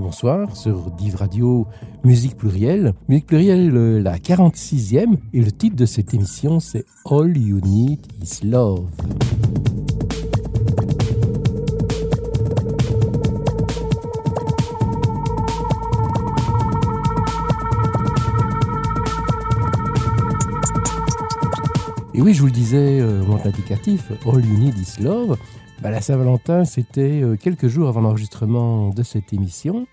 bonsoir sur Div Radio Musique Plurielle. Musique Plurielle, euh, la 46e, et le titre de cette émission c'est All You Need Is Love. Et oui, je vous le disais, euh, mon indicatif, All You Need Is Love, bah, la Saint-Valentin, c'était euh, quelques jours avant l'enregistrement de cette émission.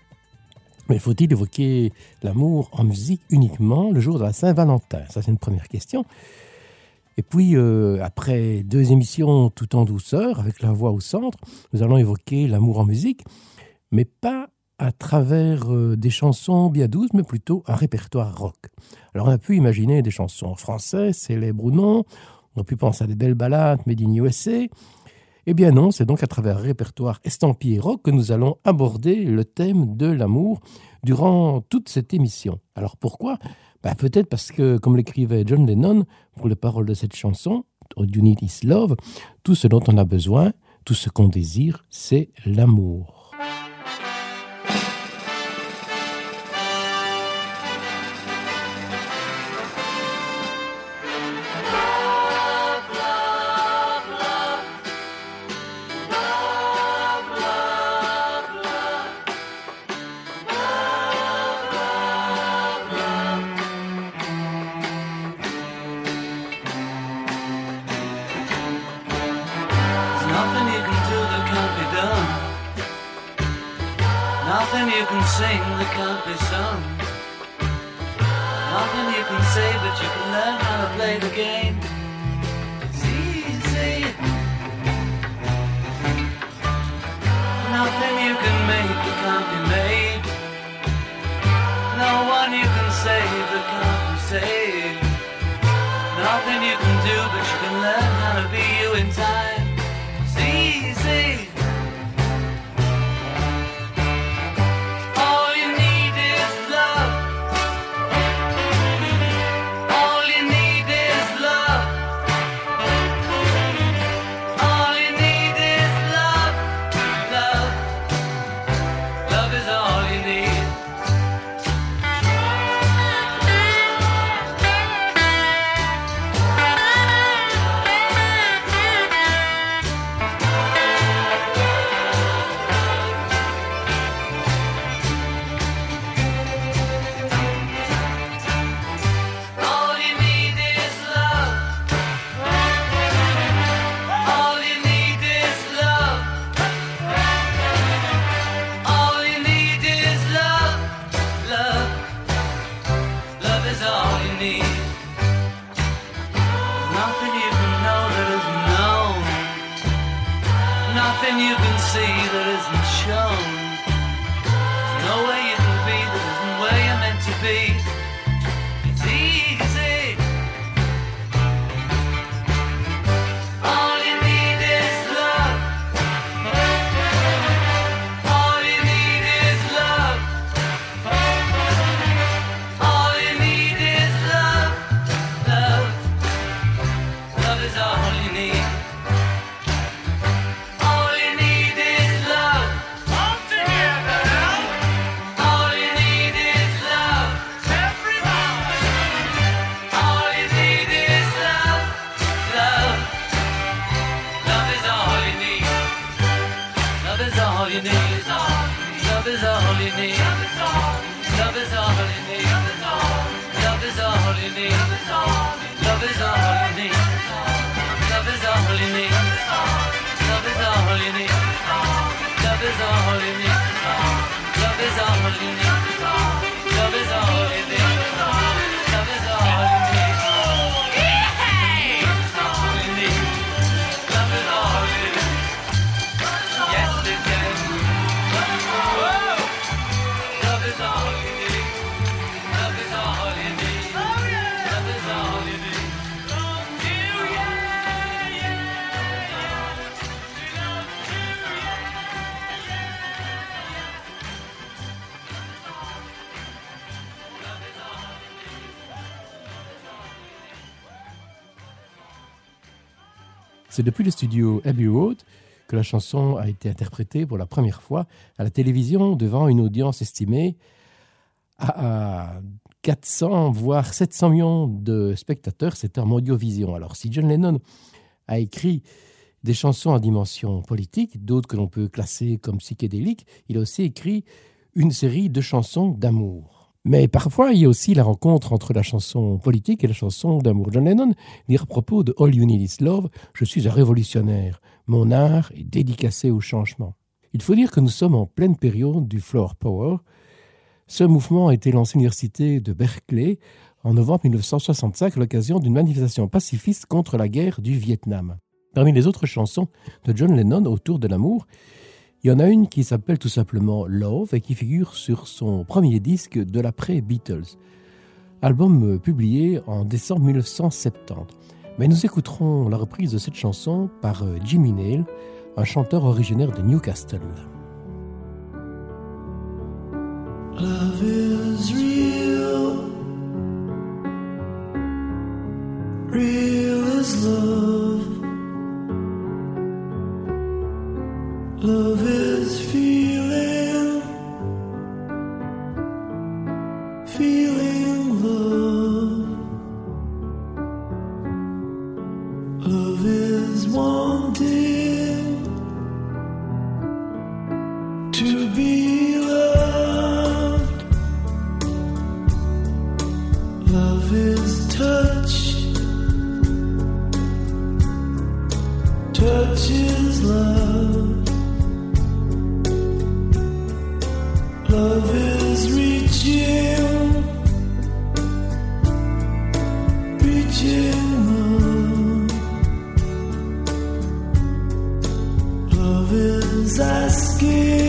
Mais faut-il évoquer l'amour en musique uniquement le jour de la Saint-Valentin? Ça, c'est une première question. Et puis, euh, après deux émissions tout en douceur, avec la voix au centre, nous allons évoquer l'amour en musique, mais pas à travers euh, des chansons bien douces, mais plutôt un répertoire rock. Alors, on a pu imaginer des chansons françaises, célèbres ou non, on a pu penser à des belles ballades made in USA, eh bien non, c'est donc à travers un répertoire estampillé rock que nous allons aborder le thème de l'amour durant toute cette émission. Alors pourquoi? Bah, Peut-être parce que, comme l'écrivait John Lennon pour les paroles de cette chanson, All You Need Is Love, tout ce dont on a besoin, tout ce qu'on désire, c'est l'amour. Love is all you need. C'est depuis le studio Abbey Road que la chanson a été interprétée pour la première fois à la télévision devant une audience estimée à 400 voire 700 millions de spectateurs. C'était en audiovision. Alors si John Lennon a écrit des chansons en dimension politique, d'autres que l'on peut classer comme psychédéliques, il a aussi écrit une série de chansons d'amour. Mais parfois, il y a aussi la rencontre entre la chanson politique et la chanson d'amour. John Lennon dit à propos de All You Need Is Love Je suis un révolutionnaire. Mon art est dédicacé au changement. Il faut dire que nous sommes en pleine période du Floor Power. Ce mouvement a été lancé à l'université de Berkeley en novembre 1965 à l'occasion d'une manifestation pacifiste contre la guerre du Vietnam. Parmi les autres chansons de John Lennon autour de l'amour, il y en a une qui s'appelle tout simplement Love et qui figure sur son premier disque de l'après-Beatles, album publié en décembre 1970. Mais nous écouterons la reprise de cette chanson par euh, Jimmy Nail, un chanteur originaire de Newcastle. Love is real. Real is love. Love is feeling, feeling love. Love is wanting to be loved. Love is touch. Touch is love. Love skin.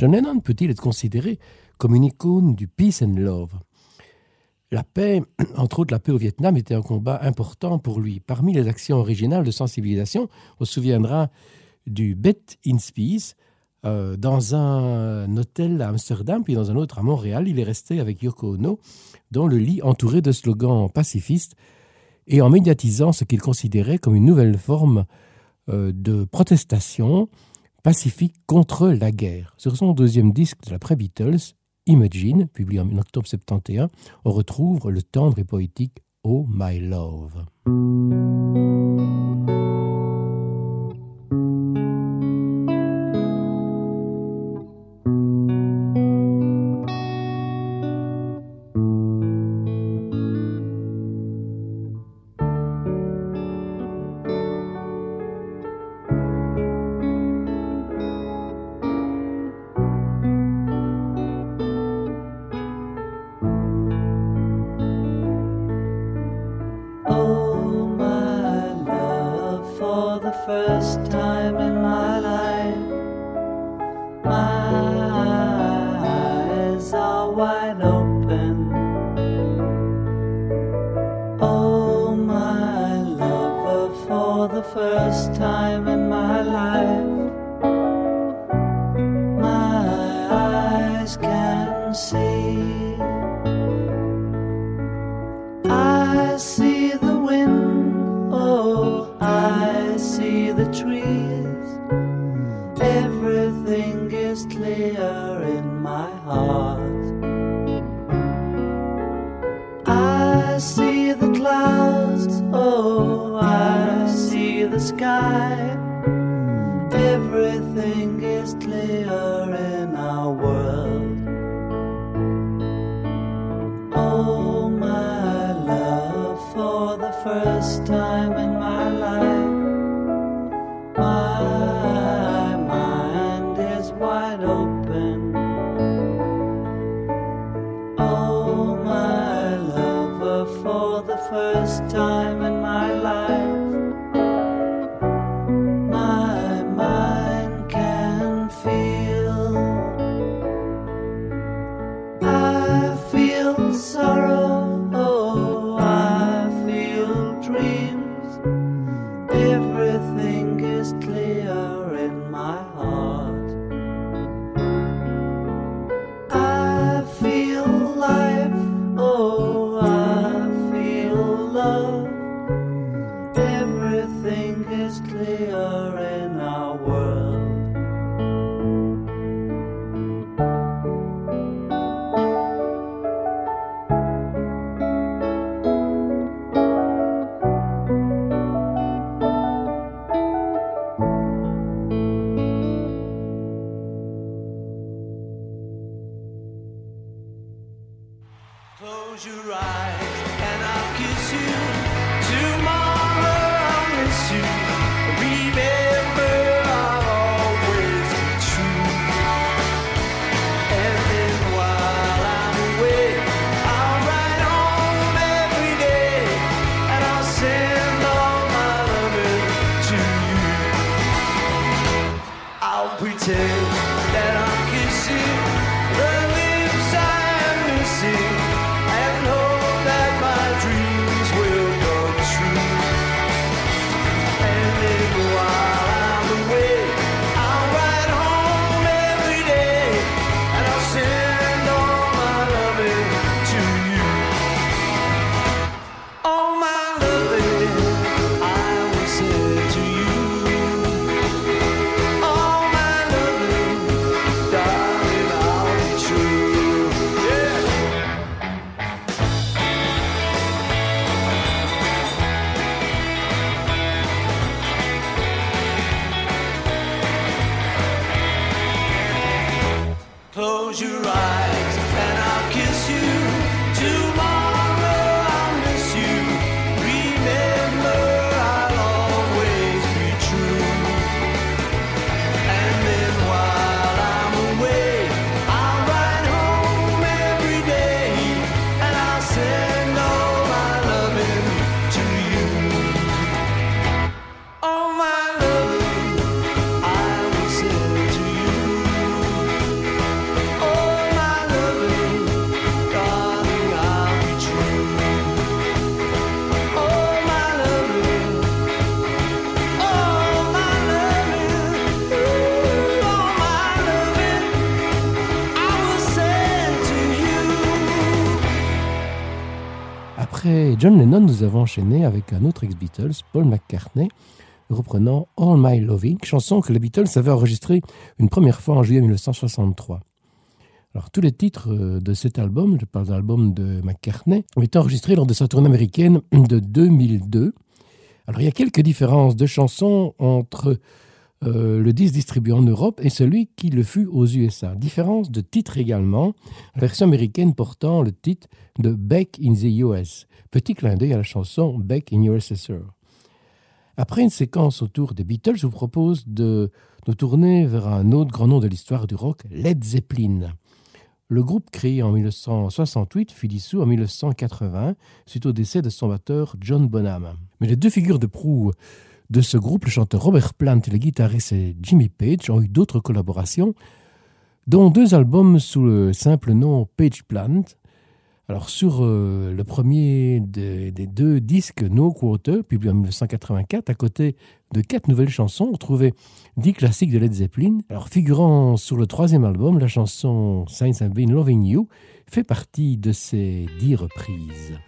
John Lennon peut-il être considéré comme une icône du peace and love? La paix, entre autres la paix au Vietnam, était un combat important pour lui. Parmi les actions originales de sensibilisation, on se souviendra du Bet in Peace, euh, dans un hôtel à Amsterdam, puis dans un autre à Montréal. Il est resté avec Yoko Ono dans le lit entouré de slogans pacifistes et en médiatisant ce qu'il considérait comme une nouvelle forme euh, de protestation pacifique contre la guerre. Sur son deuxième disque de l'après-Beatles, Imagine, publié en octobre 71, on retrouve le tendre et poétique Oh My Love. And hope that my dreams John Lennon, nous avons enchaîné avec un autre ex-Beatles, Paul McCartney, reprenant All My Loving, chanson que les Beatles avaient enregistrée une première fois en juillet 1963. Alors, tous les titres euh, de cet album, je parle de l'album de McCartney, ont été enregistrés lors de sa tournée américaine de 2002. Alors, il y a quelques différences de chansons entre euh, le disque distribué en Europe et celui qui le fut aux USA. Différence de titre également, la version américaine portant le titre de Back in the US. Petit clin d'œil à la chanson Back in USSR. Après une séquence autour des Beatles, je vous propose de nous tourner vers un autre grand nom de l'histoire du rock, Led Zeppelin. Le groupe créé en 1968 fut dissous en 1980 suite au décès de son batteur John Bonham. Mais les deux figures de proue de ce groupe, le chanteur Robert Plant et le guitariste Jimmy Page, ont eu d'autres collaborations, dont deux albums sous le simple nom Page Plant, alors sur euh, le premier des, deux disques No Quarter, publié en 1984, à côté de quatre nouvelles chansons, on trouvait dix classiques de Led Zeppelin. Alors figurant sur le troisième album, la chanson Since I've Been Loving You fait partie de ces dix reprises.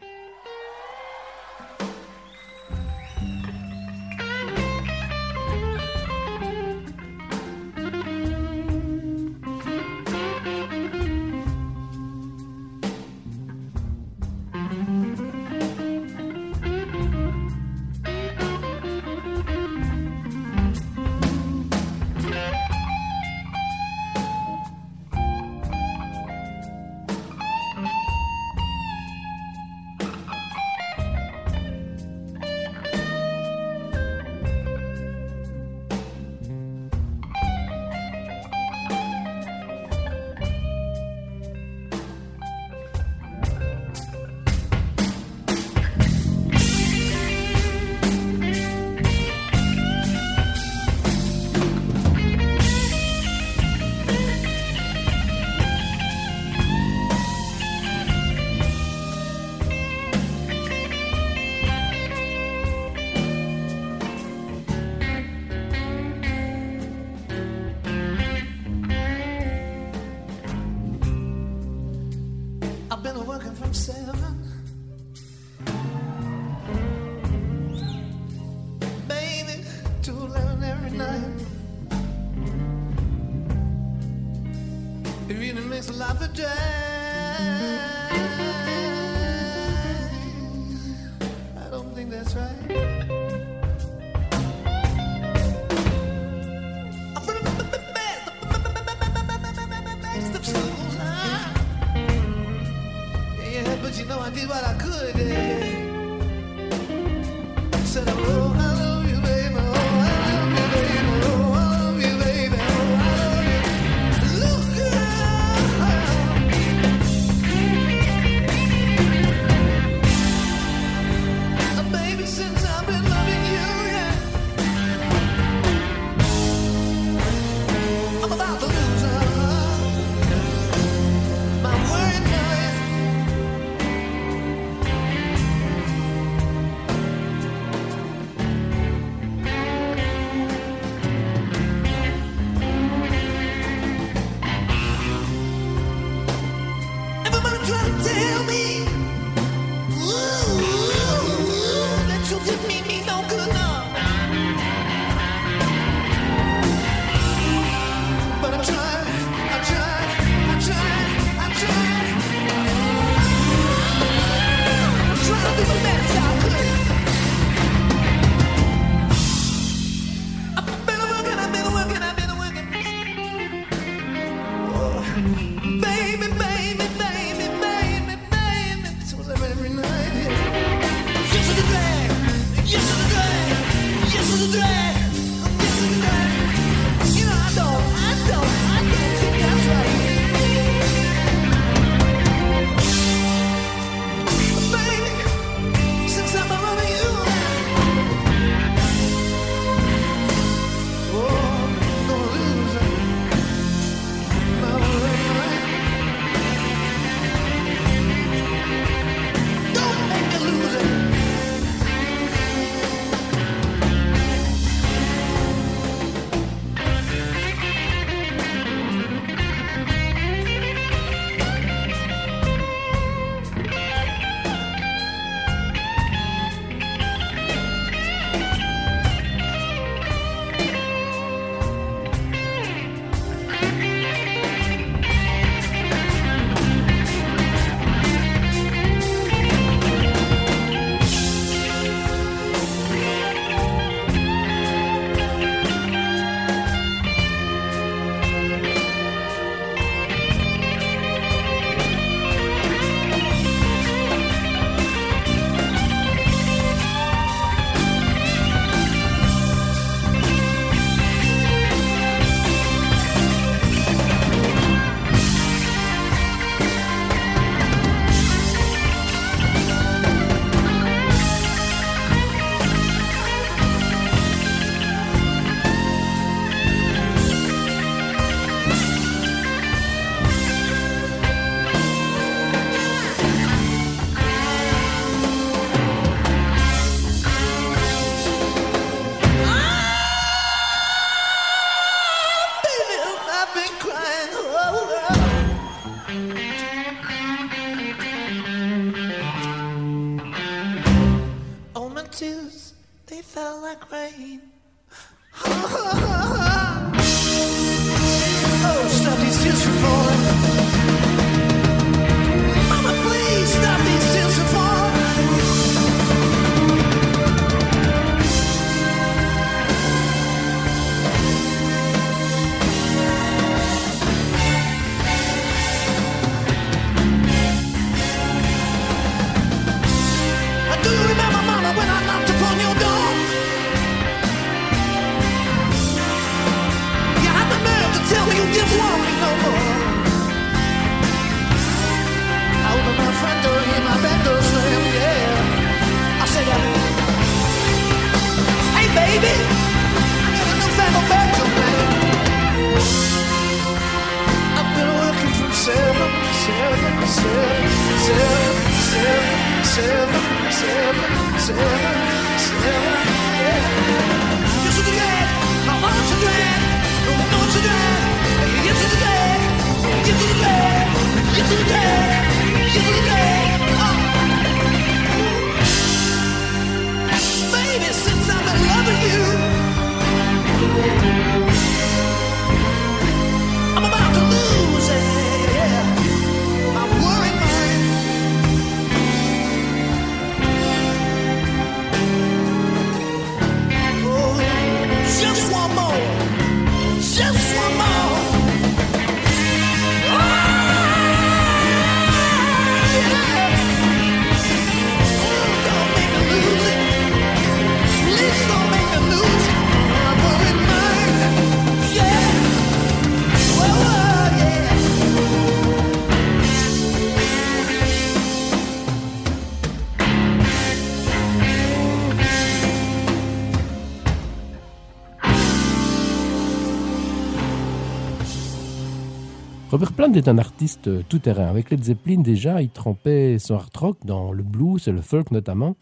Robert est un artiste euh, tout-terrain. Avec Led Zeppelin, déjà, il trempait son hard rock dans le blues et le folk notamment.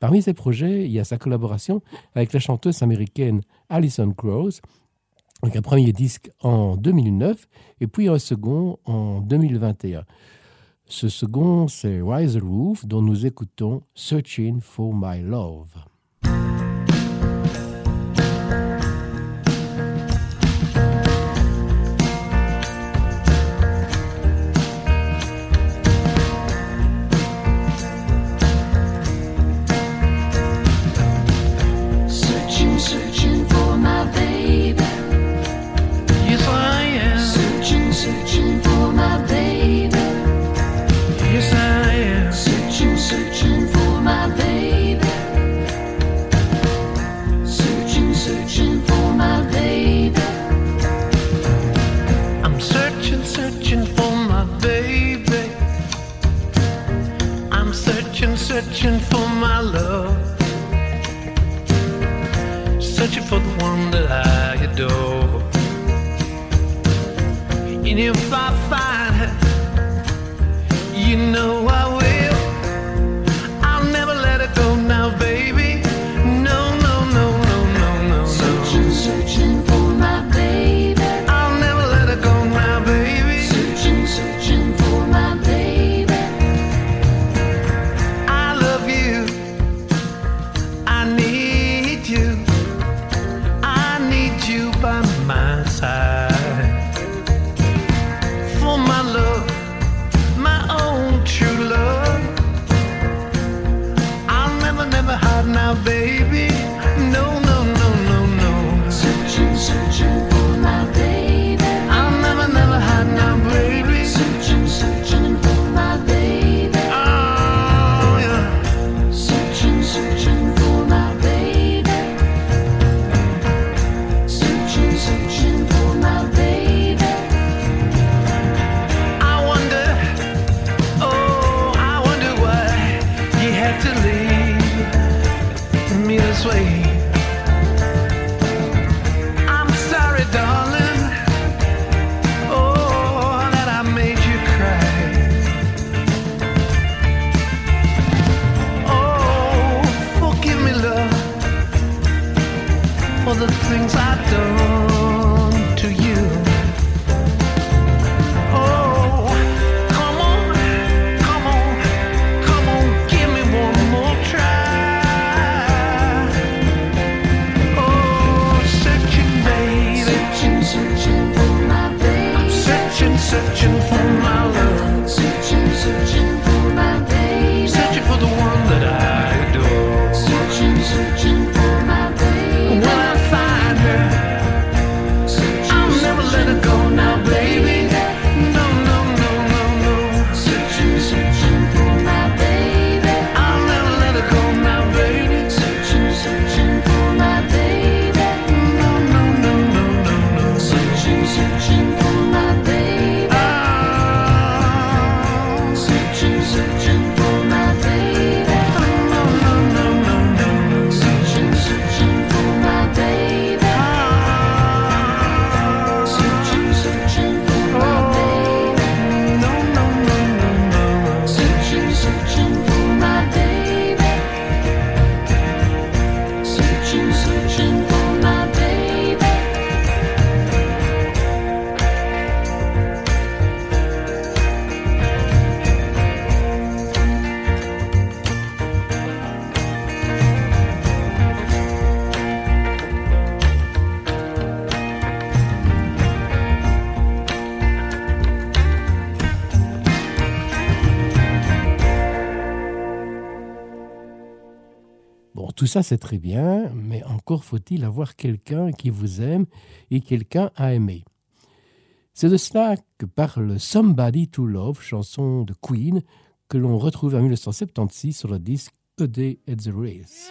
Parmi ses projets, il y a sa collaboration avec la chanteuse américaine Alison Krause, avec un premier disque en 2009 et puis un second en 2021. Ce second, c'est Rise Roof, dont nous écoutons Searching for My Love. And if I find her, you know Tout ça, c'est très bien, mais encore faut-il avoir quelqu'un qui vous aime et quelqu'un à aimer. C'est de cela que parle Somebody to Love, chanson de Queen, que l'on retrouve en 1976 sur le disque A Day at the Race.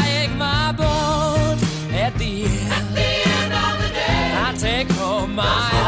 my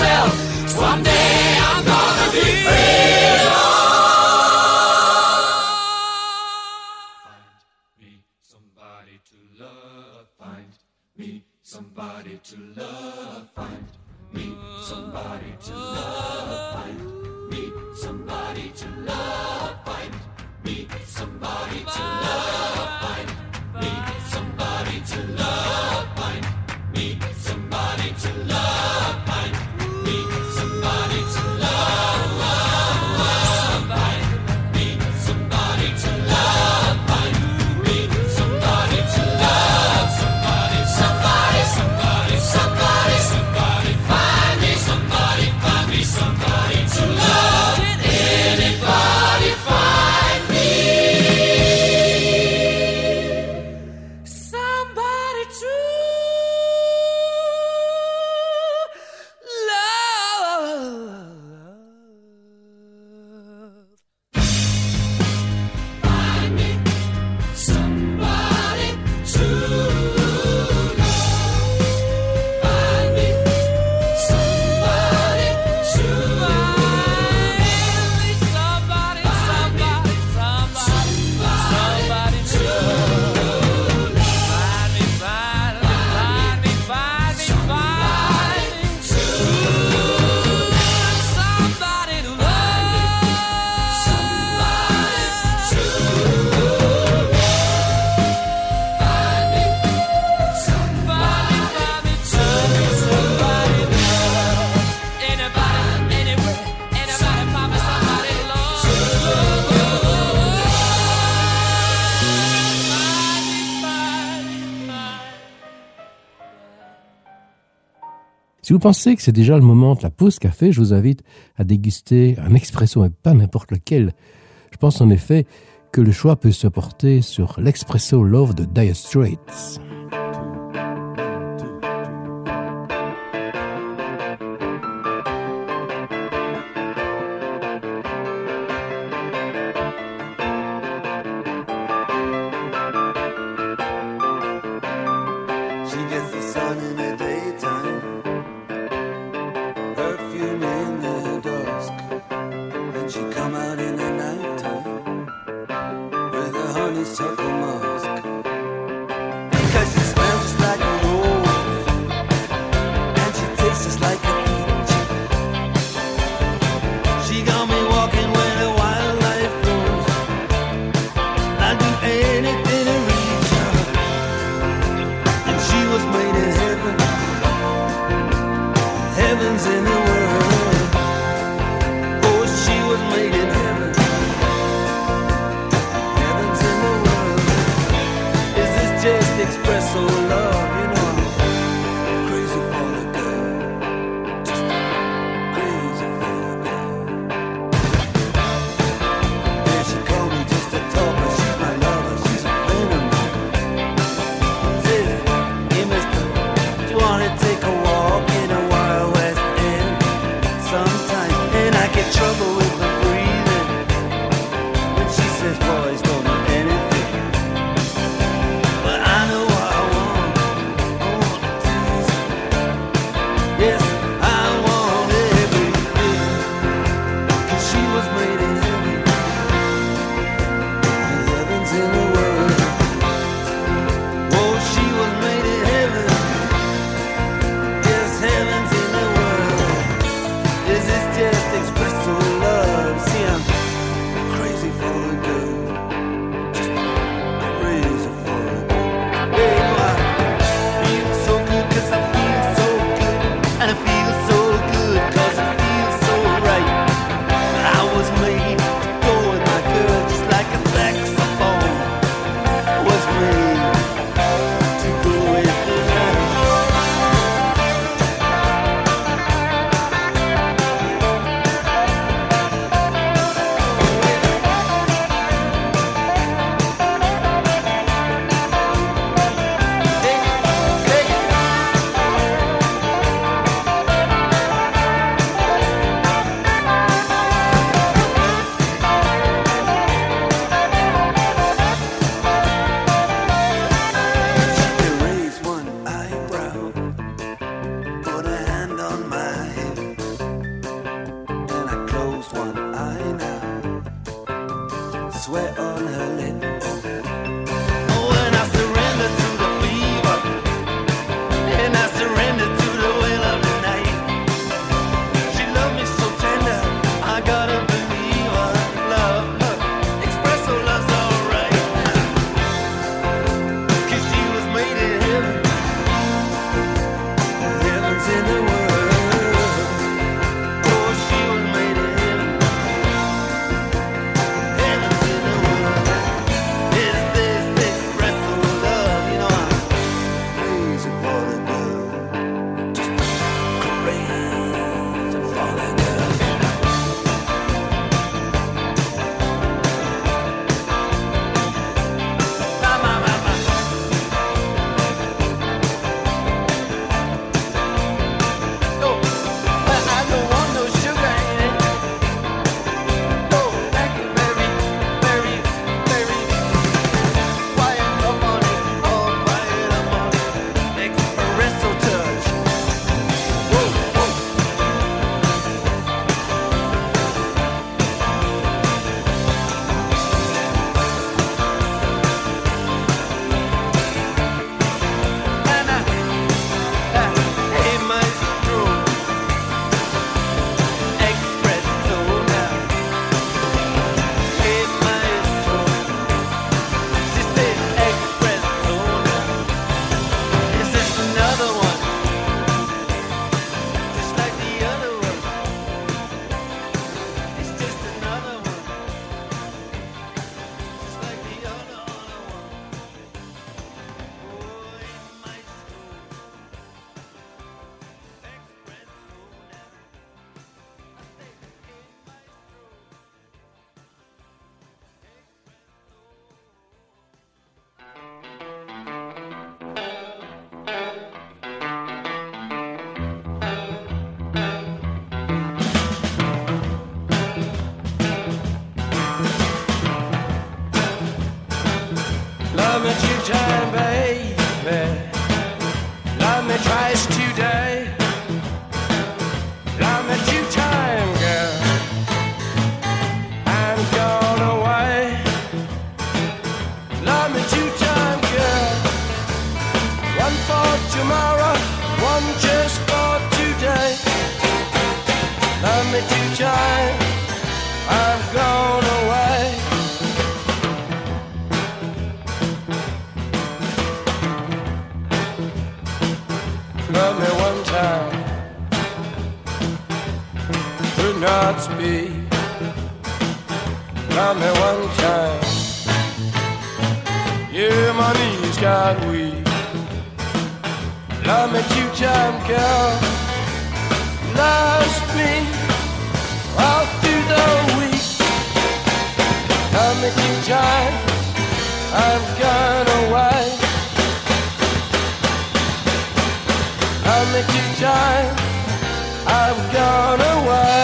yourself. Si vous pensez que c'est déjà le moment de la pause café, je vous invite à déguster un expresso et pas n'importe lequel. Je pense en effet que le choix peut se porter sur l'expresso Love de Dire Straits. Love me two time. I've gone away.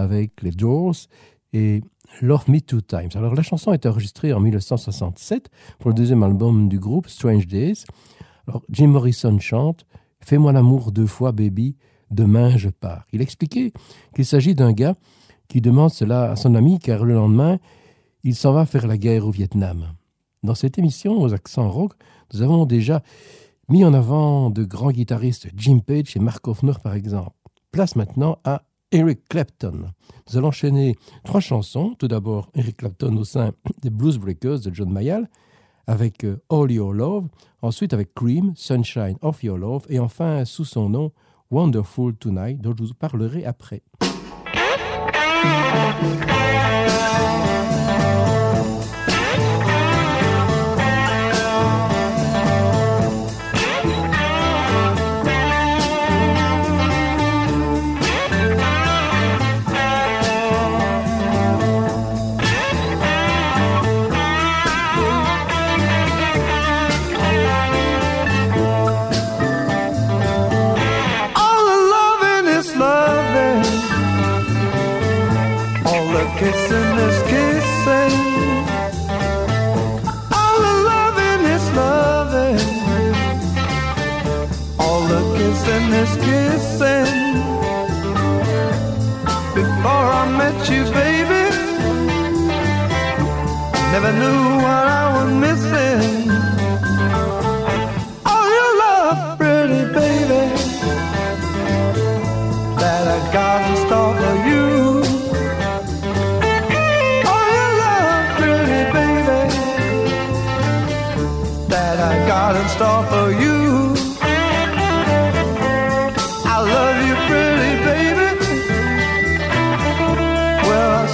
Avec les Doors et Love Me Two Times. Alors la chanson été enregistrée en 1967 pour le deuxième album du groupe, Strange Days. Alors Jim Morrison chante Fais-moi l'amour deux fois, baby, demain je pars. Il expliquait qu'il s'agit d'un gars qui demande cela à son ami car le lendemain, il s'en va faire la guerre au Vietnam. Dans cette émission aux accents rock, nous avons déjà mis en avant de grands guitaristes, Jim Page et Mark Hoffner par exemple. Place maintenant à Eric Clapton. Nous allons enchaîner trois chansons. Tout d'abord, Eric Clapton au sein des Blues Breakers de John Mayall avec euh, All Your Love, ensuite avec Cream, Sunshine of Your Love, et enfin sous son nom Wonderful Tonight, dont je vous parlerai après. Never knew what I was missing. All your love, pretty baby that I got in store for you. Oh, your love, pretty baby, that I got in store for you. I love you, pretty baby. Well, I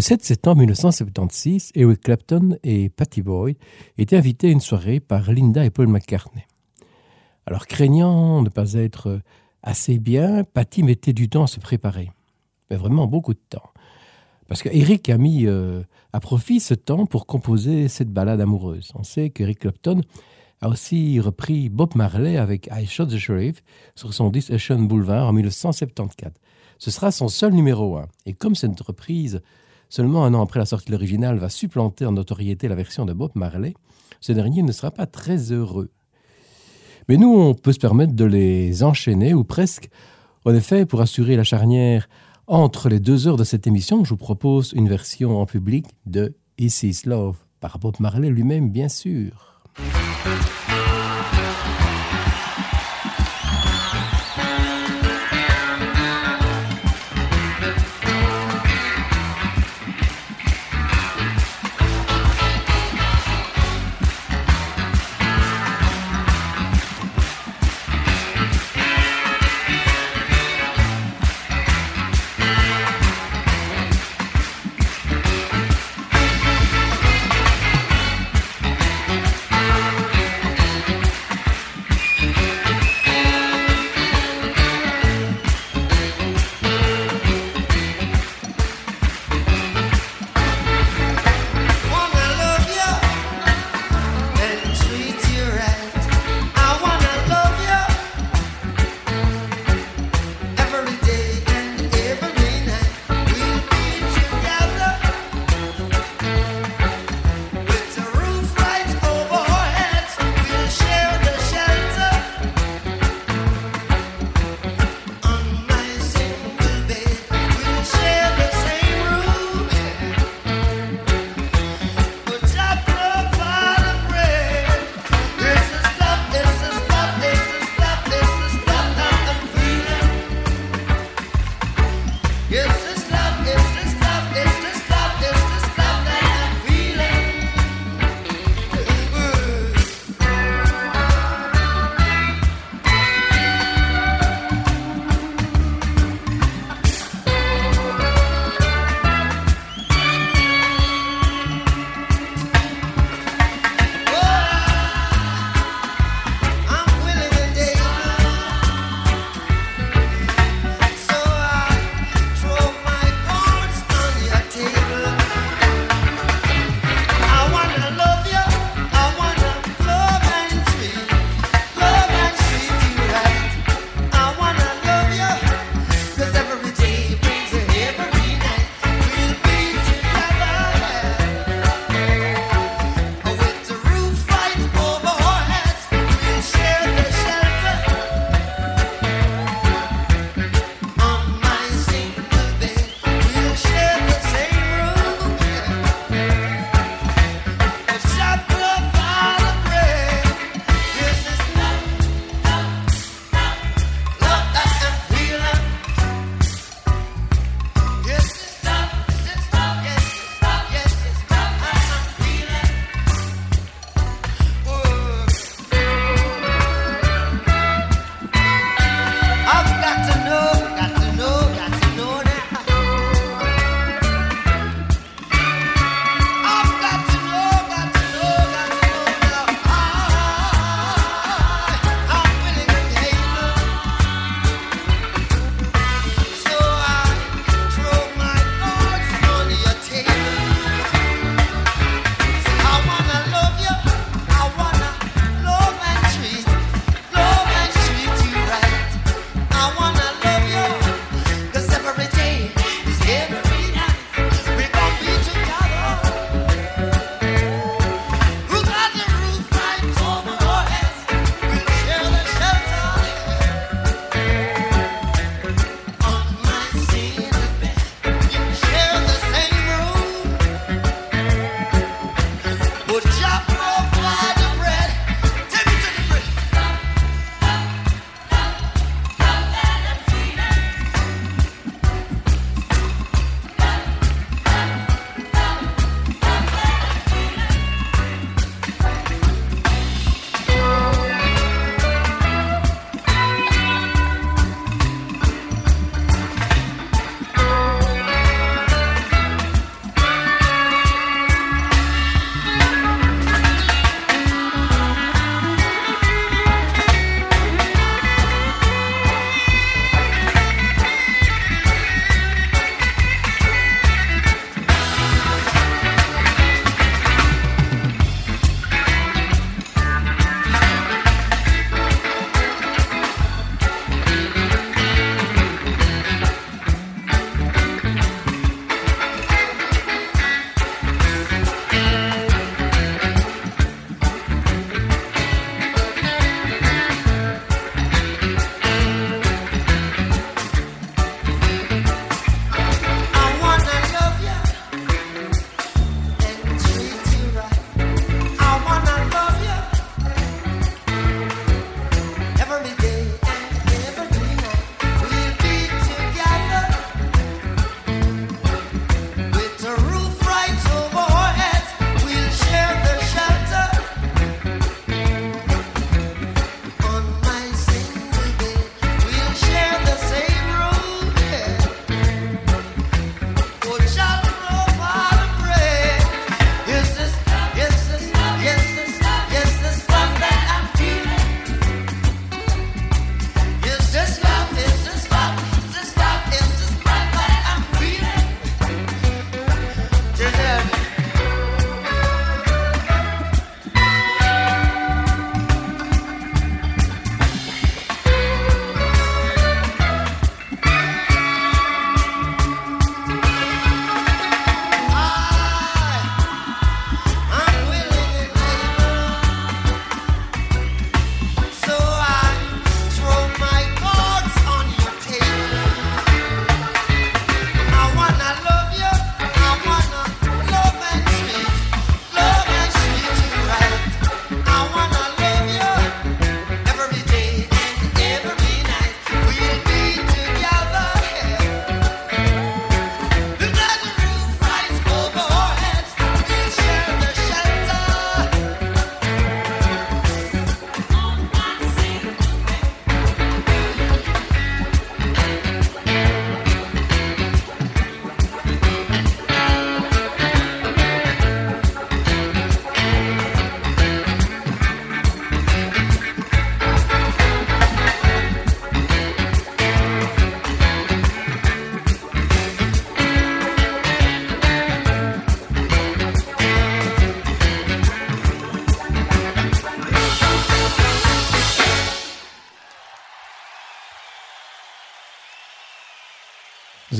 Le 7 septembre 1976, Eric Clapton et Patty Boyd étaient invités à une soirée par Linda et Paul McCartney. Alors, craignant de ne pas être assez bien, Patty mettait du temps à se préparer. Mais vraiment beaucoup de temps. Parce qu'Eric a mis euh, à profit ce temps pour composer cette ballade amoureuse. On sait qu'Eric Clapton a aussi repris Bob Marley avec I Shot the Sheriff sur son disque Ocean Boulevard en 1974. Ce sera son seul numéro 1. Et comme cette reprise, seulement un an après la sortie de l'original, va supplanter en notoriété la version de Bob Marley, ce dernier ne sera pas très heureux. Mais nous, on peut se permettre de les enchaîner, ou presque. En effet, pour assurer la charnière entre les deux heures de cette émission, je vous propose une version en public de This Is Love, par Bob Marley lui-même, bien sûr.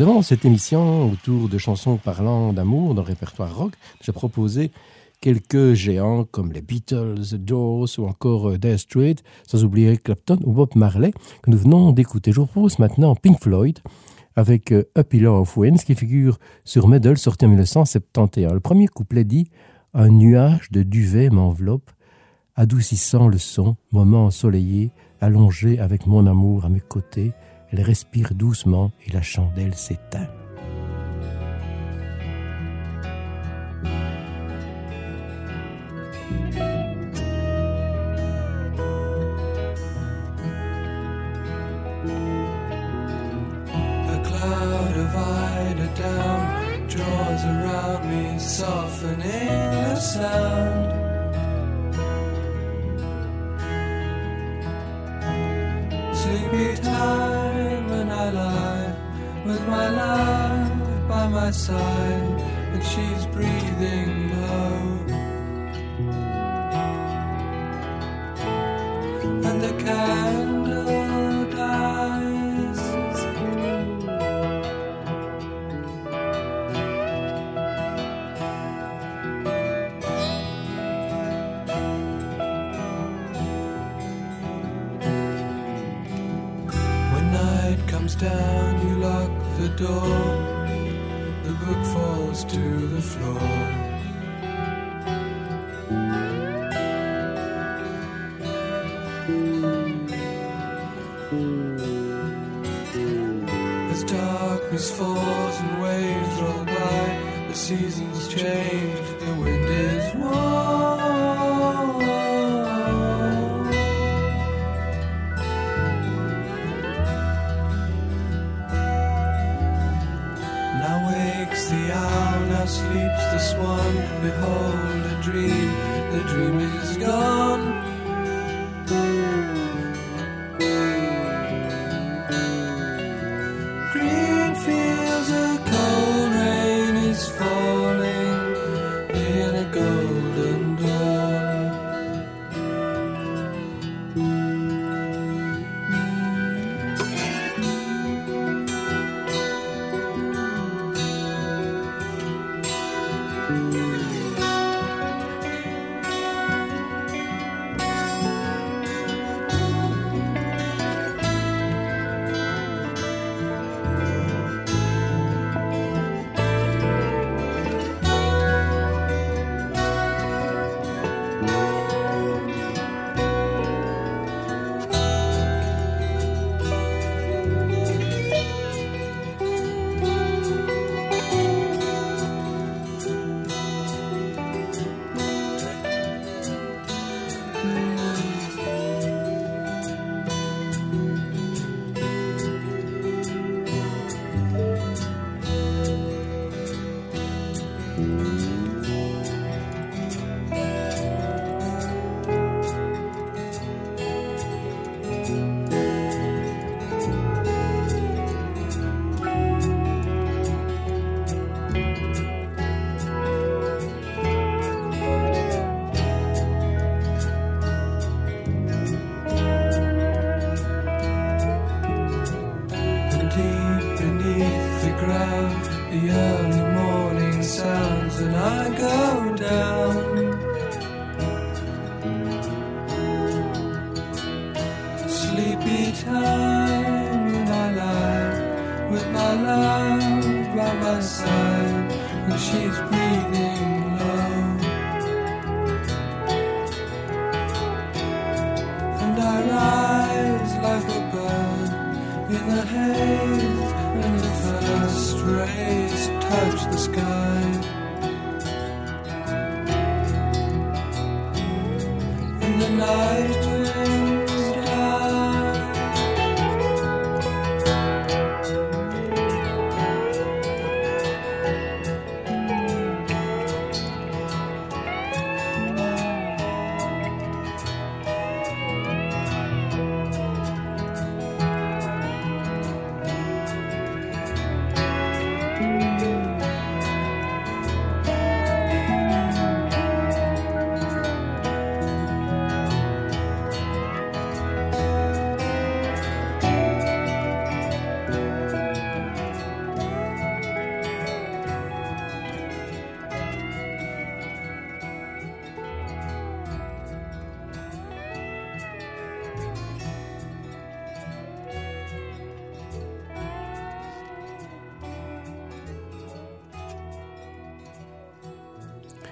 Nous avons cette émission, autour de chansons parlant d'amour dans le répertoire rock, j'ai proposé quelques géants comme les Beatles, The Doors ou encore euh, Dire Straits, sans oublier Clapton ou Bob Marley, que nous venons d'écouter. Je vous propose maintenant Pink Floyd avec euh, A Pillar of Winds qui figure sur Medal sorti en 1971. Le premier couplet dit Un nuage de duvet m'enveloppe, adoucissant le son, moment ensoleillé, allongé avec mon amour à mes côtés. Elle respire doucement et la chandelle s'éteint. Side, and she's breathing low. And the candle As darkness falls and waves roll by, the seasons change, the wind is warm. Now wakes the owl, now sleeps the swan. Behold a dream, the dream is gone.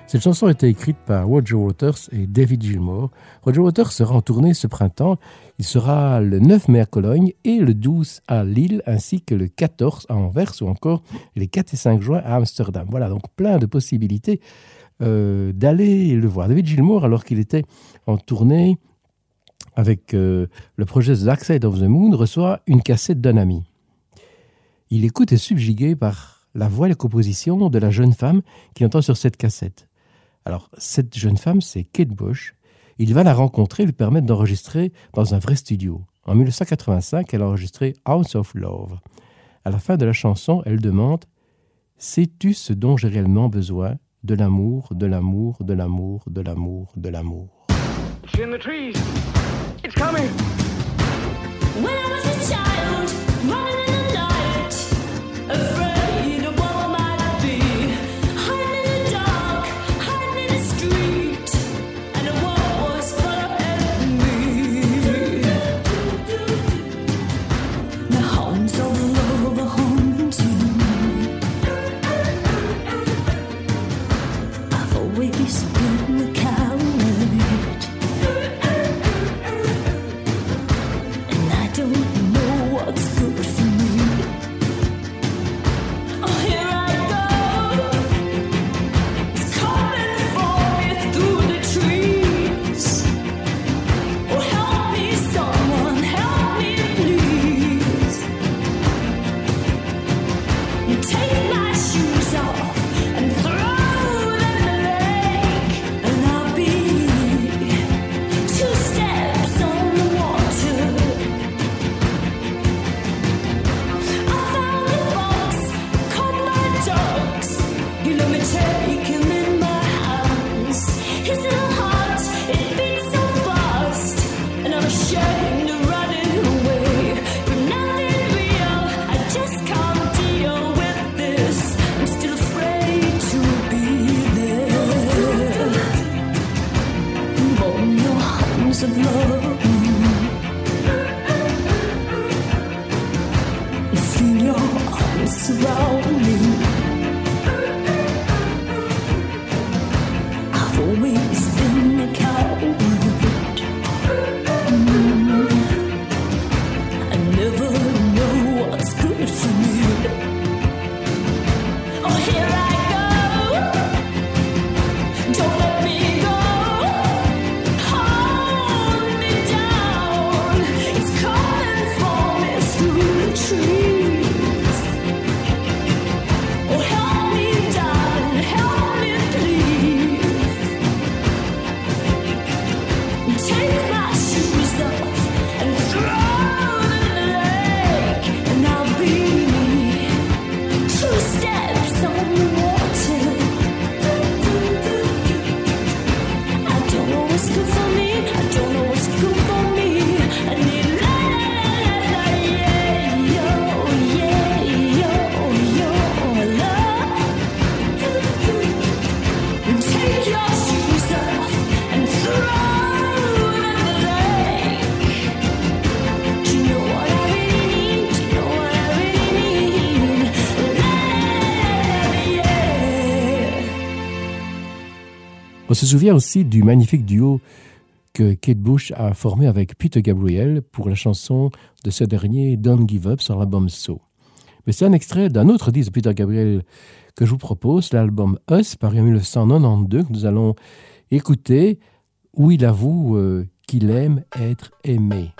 Cette chanson a été écrite par Roger Waters et David Gilmour. Roger Waters sera en tournée ce printemps. Il sera le 9 mai à Cologne et le 12 à Lille, ainsi que le 14 à Anvers ou encore les 4 et 5 juin à Amsterdam. Voilà donc plein de possibilités euh, d'aller le voir. David Gilmour, alors qu'il était en tournée avec euh, le projet The Dark Side of the Moon, reçoit une cassette d'un ami. Il écoute et subjugué par la voix et la composition de la jeune femme qu'il entend sur cette cassette. Alors, cette jeune femme, c'est Kate Bush. Il va la rencontrer et lui permettre d'enregistrer dans un vrai studio. En 1985, elle a enregistré House of Love. À la fin de la chanson, elle demande Sais-tu ce dont j'ai réellement besoin? De l'amour, de l'amour, de l'amour, de l'amour, de l'amour. It's in the trees. It's coming. When I was a child, running in the night, se souvient aussi du magnifique duo que Kate Bush a formé avec Peter Gabriel pour la chanson de ce dernier Don't Give Up sur l'album So. Mais c'est un extrait d'un autre disque de Peter Gabriel que je vous propose, l'album Us, paru en 1992, que nous allons écouter, où il avoue euh, qu'il aime être aimé.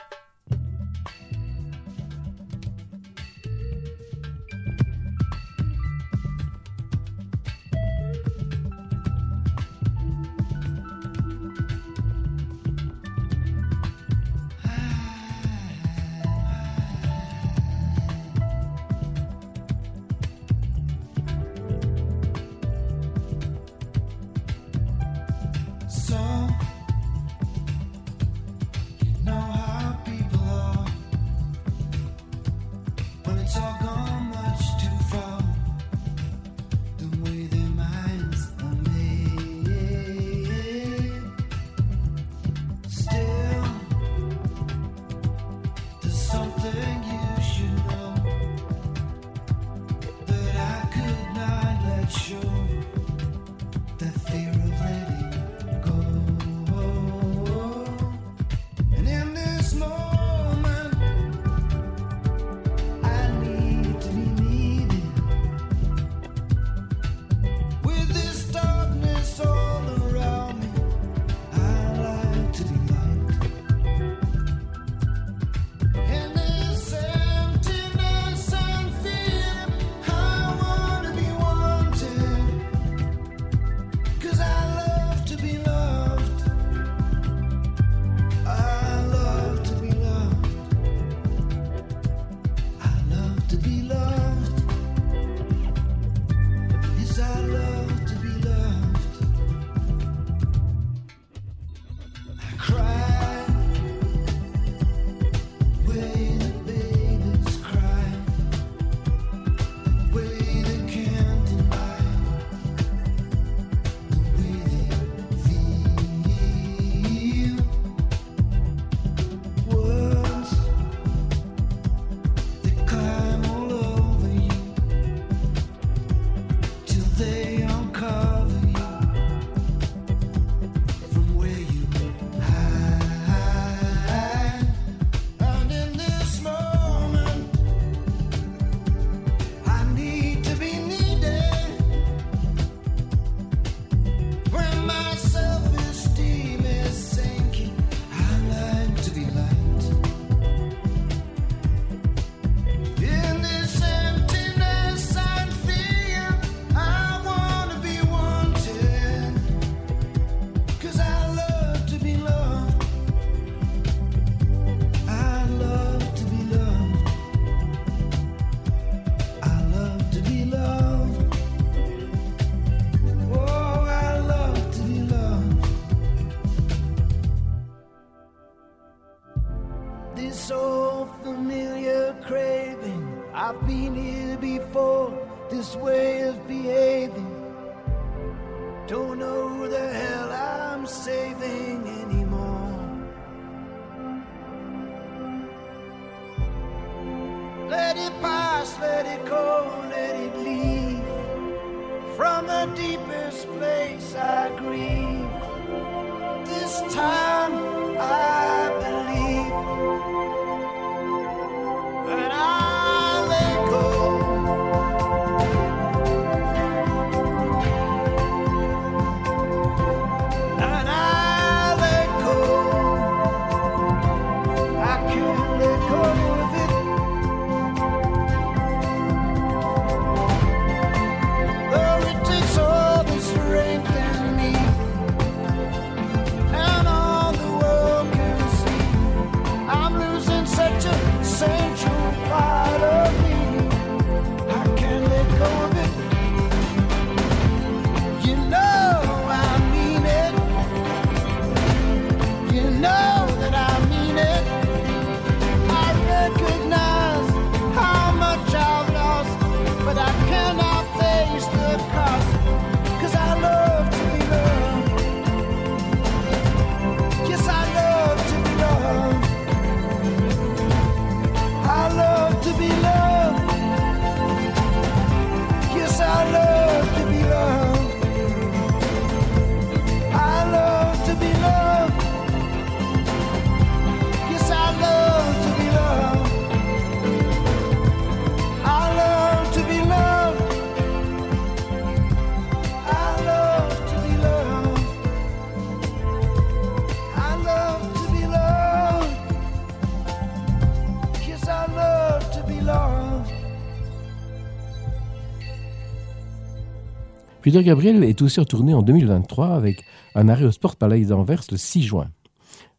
Peter Gabriel est aussi retourné en 2023 avec un arrêt au Sport Palais d'Anvers le 6 juin.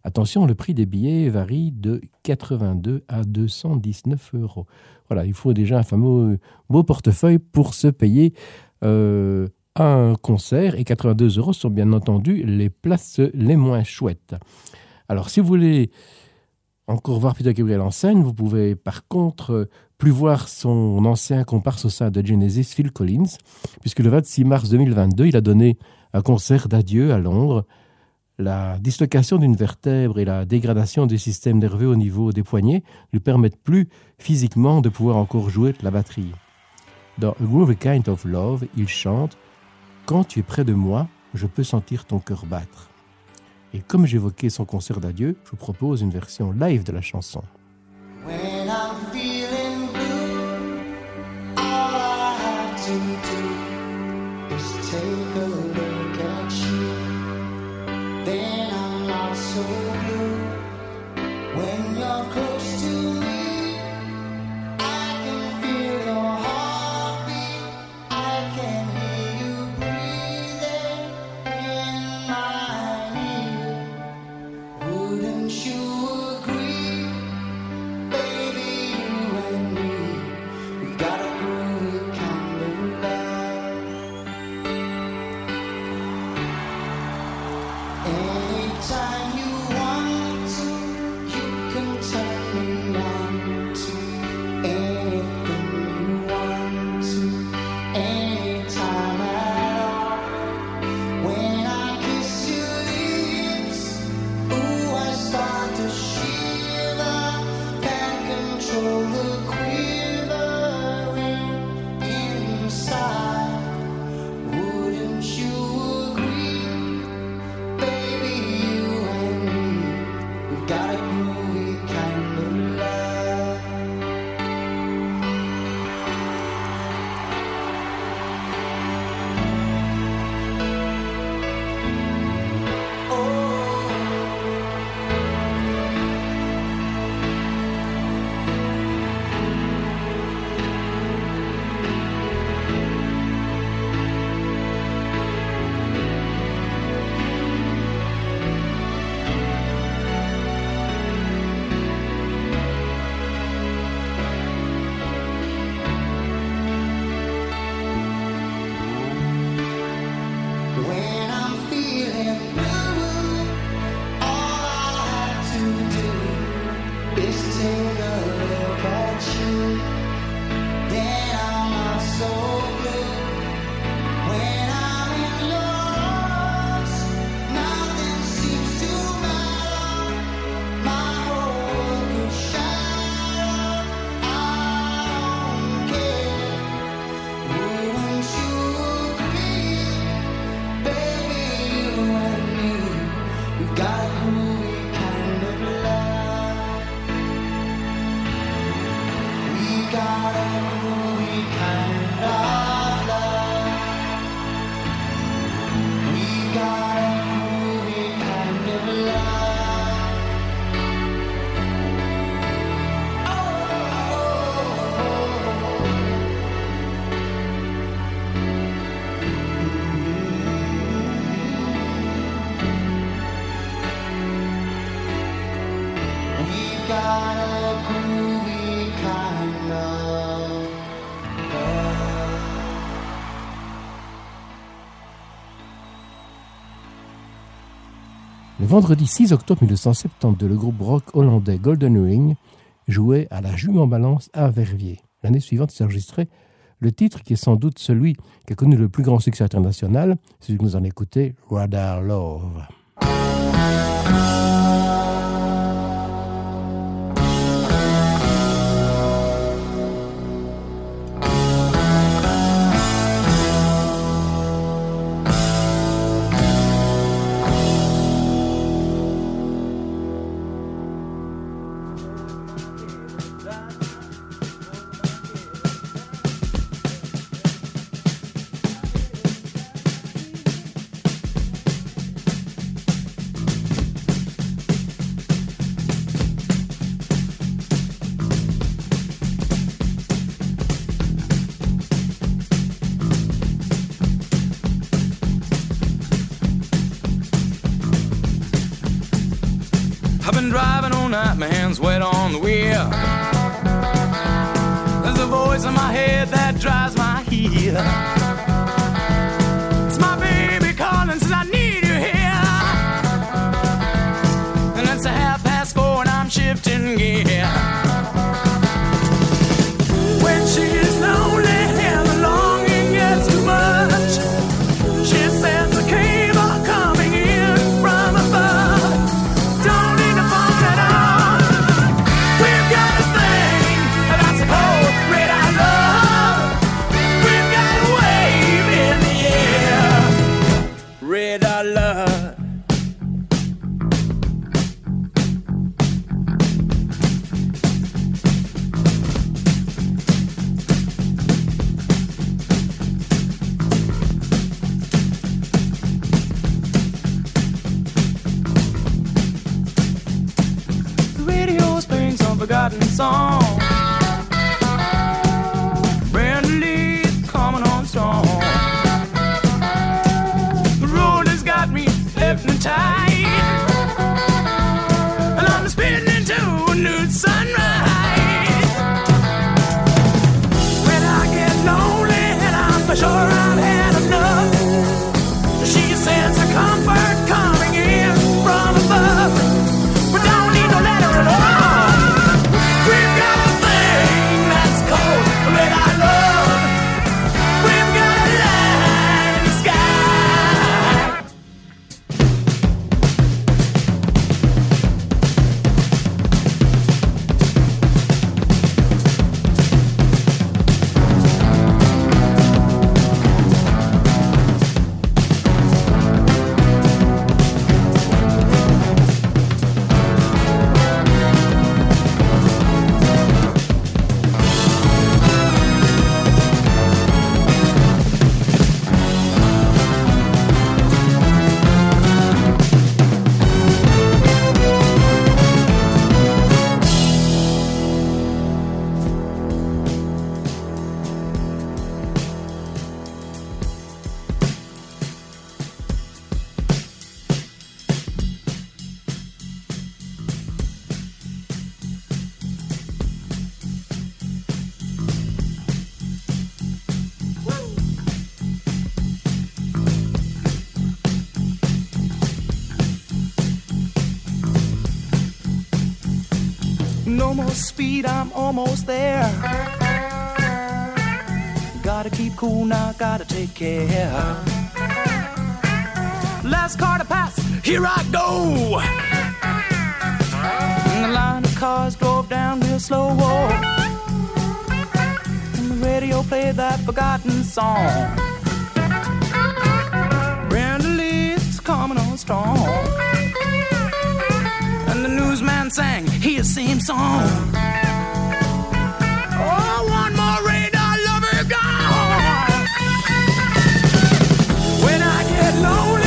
Attention, le prix des billets varie de 82 à 219 euros. Voilà, il faut déjà un fameux beau portefeuille pour se payer euh, un concert et 82 euros sont bien entendu les places les moins chouettes. Alors, si vous voulez encore voir Peter Gabriel en scène, vous pouvez par contre euh, plus voir son ancien comparse au sein de Genesis, Phil Collins, puisque le 26 mars 2022, il a donné un concert d'adieu à Londres. La dislocation d'une vertèbre et la dégradation du système nerveux au niveau des poignets lui permettent plus physiquement de pouvoir encore jouer de la batterie. Dans A Groovy Kind of Love, il chante Quand tu es près de moi, je peux sentir ton cœur battre. Et comme j'évoquais son concert d'adieu, je vous propose une version live de la chanson. vendredi 6 octobre 1972, le groupe rock hollandais Golden Ring jouait à la Jume en Balance à Verviers. L'année suivante, il enregistré le titre qui est sans doute celui qui a connu le plus grand succès international, celui que nous en écouté, Radar Love. I'm almost there. Gotta keep cool now, gotta take care. Last car to pass, here I go. And the line of cars drove down real slow. Oh. And the radio played that forgotten song. Coming on strong. And the newsman sang his same song. No.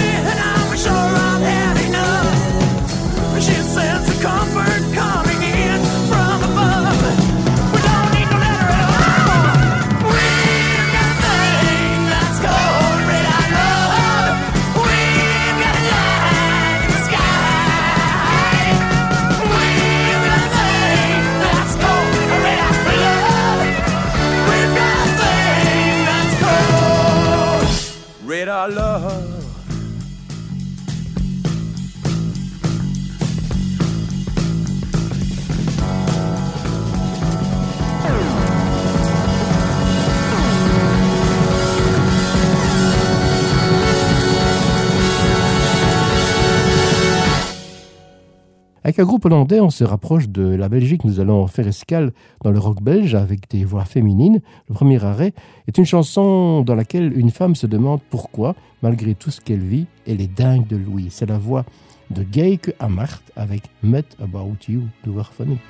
Avec un groupe hollandais, on se rapproche de la Belgique. Nous allons faire escale dans le rock belge avec des voix féminines. Le premier arrêt est une chanson dans laquelle une femme se demande pourquoi, malgré tout ce qu'elle vit, elle est dingue de Louis. C'est la voix de Geike Amart avec Met About You de Warphonic.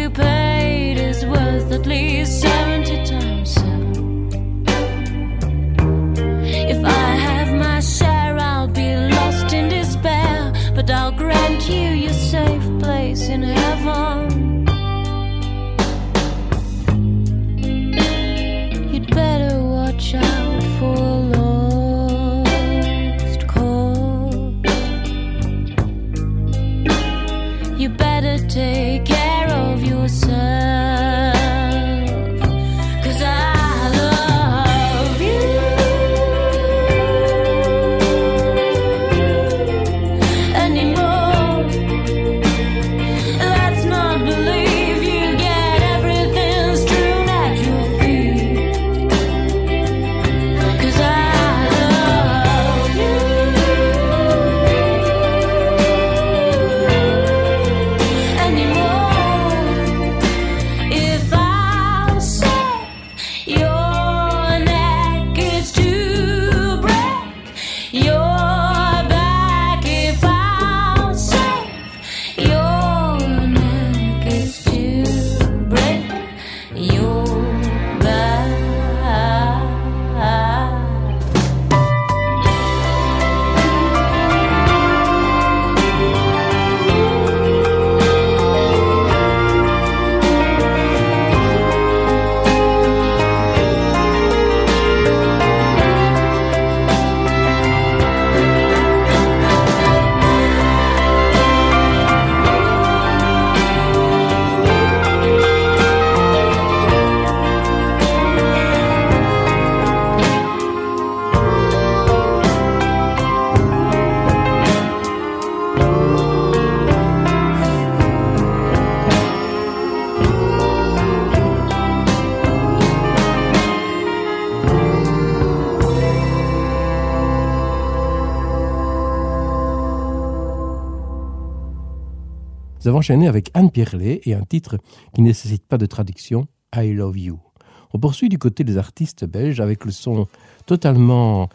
you paid is worth at least 70 times seven. If I have my share, I'll be lost in despair. But I'll grant you your safe place in heaven. Avons enchaîné avec Anne Pierlet et un titre qui ne nécessite pas de traduction, I Love You. On poursuit du côté des artistes belges avec le son totalement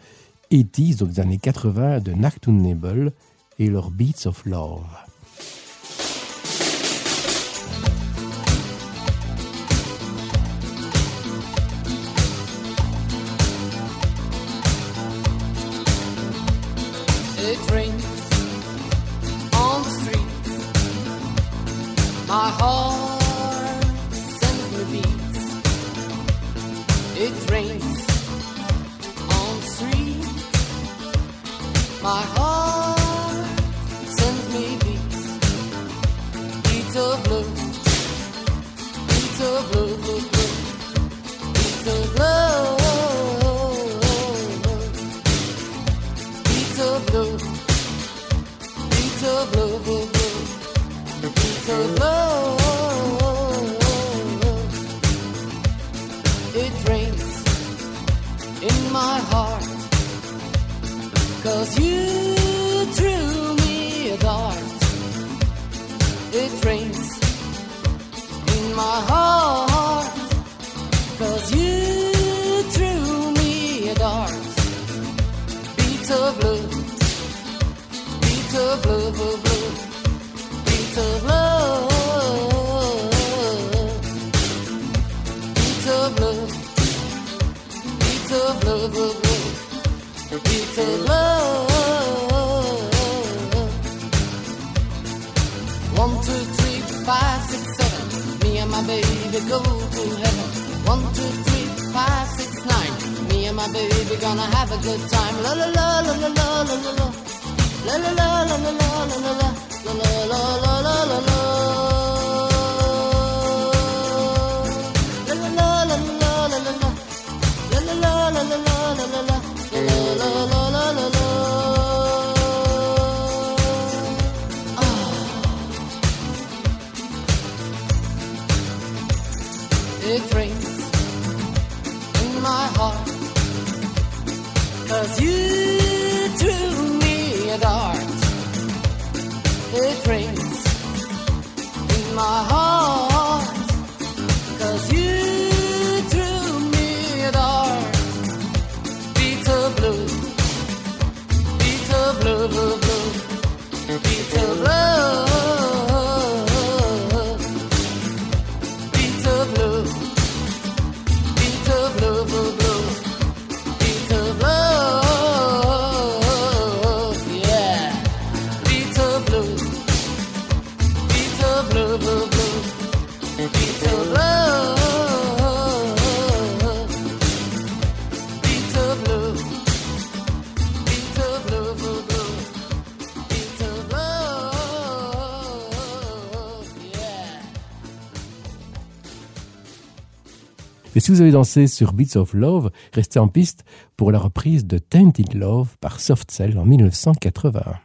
80s, donc des années 80 de Nacht Nebel et leur Beats of Love. Five, six, seven. Me and my baby go to heaven. One, two, three, five, six, nine. Me and my baby gonna have a good time. La la la la la la la la la. La la la la la la la la la. La la la la si vous avez dansé sur Beats of Love, restez en piste pour la reprise de Tainted Love par Soft Cell en 1981.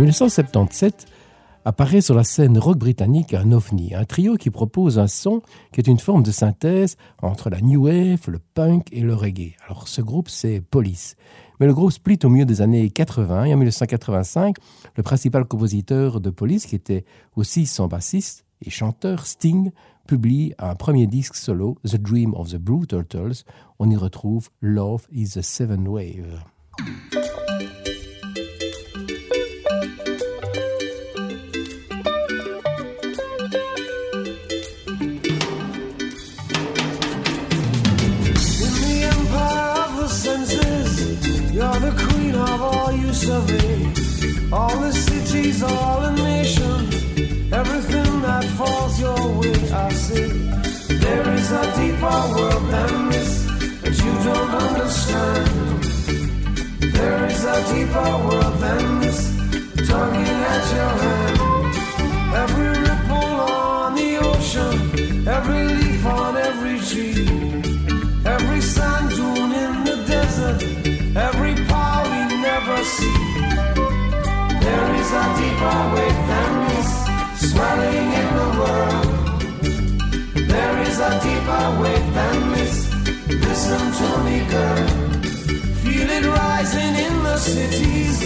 1977 apparaît sur la scène rock britannique un ovni, un trio qui propose un son qui est une forme de synthèse entre la new wave, le punk et le reggae. Alors ce groupe c'est Police. Mais le groupe split au milieu des années 80 et en 1985, le principal compositeur de Police, qui était aussi son bassiste et chanteur Sting, publie un premier disque solo, The Dream of the Blue Turtles. On y retrouve Love is a Seven Wave. There is a deeper world than this that you don't understand. There is a deeper world than this, tugging at your hand. Every ripple on the ocean, every leaf on every tree. Every sand dune in the desert, every power we never see. There is a deeper wave than this, swelling in the world. There is a deeper wave than this. Listen to me, girl. Feel it rising in the cities,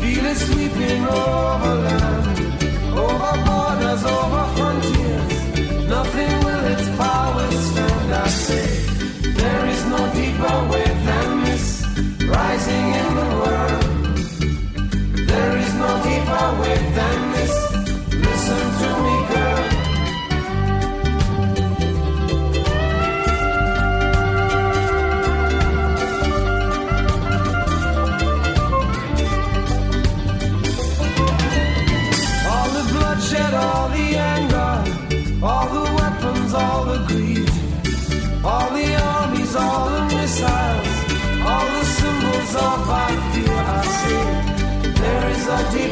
feel it sweeping over land, over borders, over frontiers. Nothing will its power stand, I say. There is no deeper wave than this rising in the world. There is no deeper wave than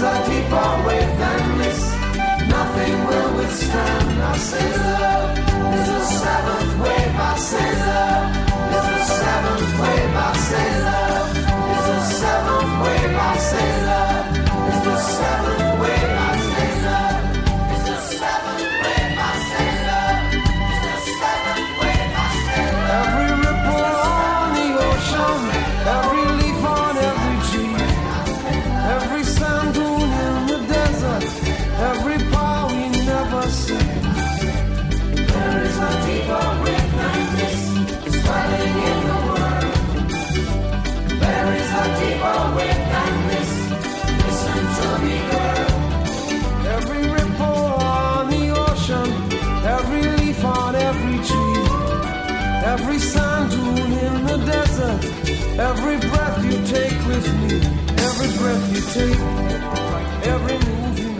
There is a deeper wave than this, nothing will withstand. I say love is the seventh wave. I say love is the seventh wave. I say love every sand dune in the desert, every breath you take with me, every breath you take, every move you make,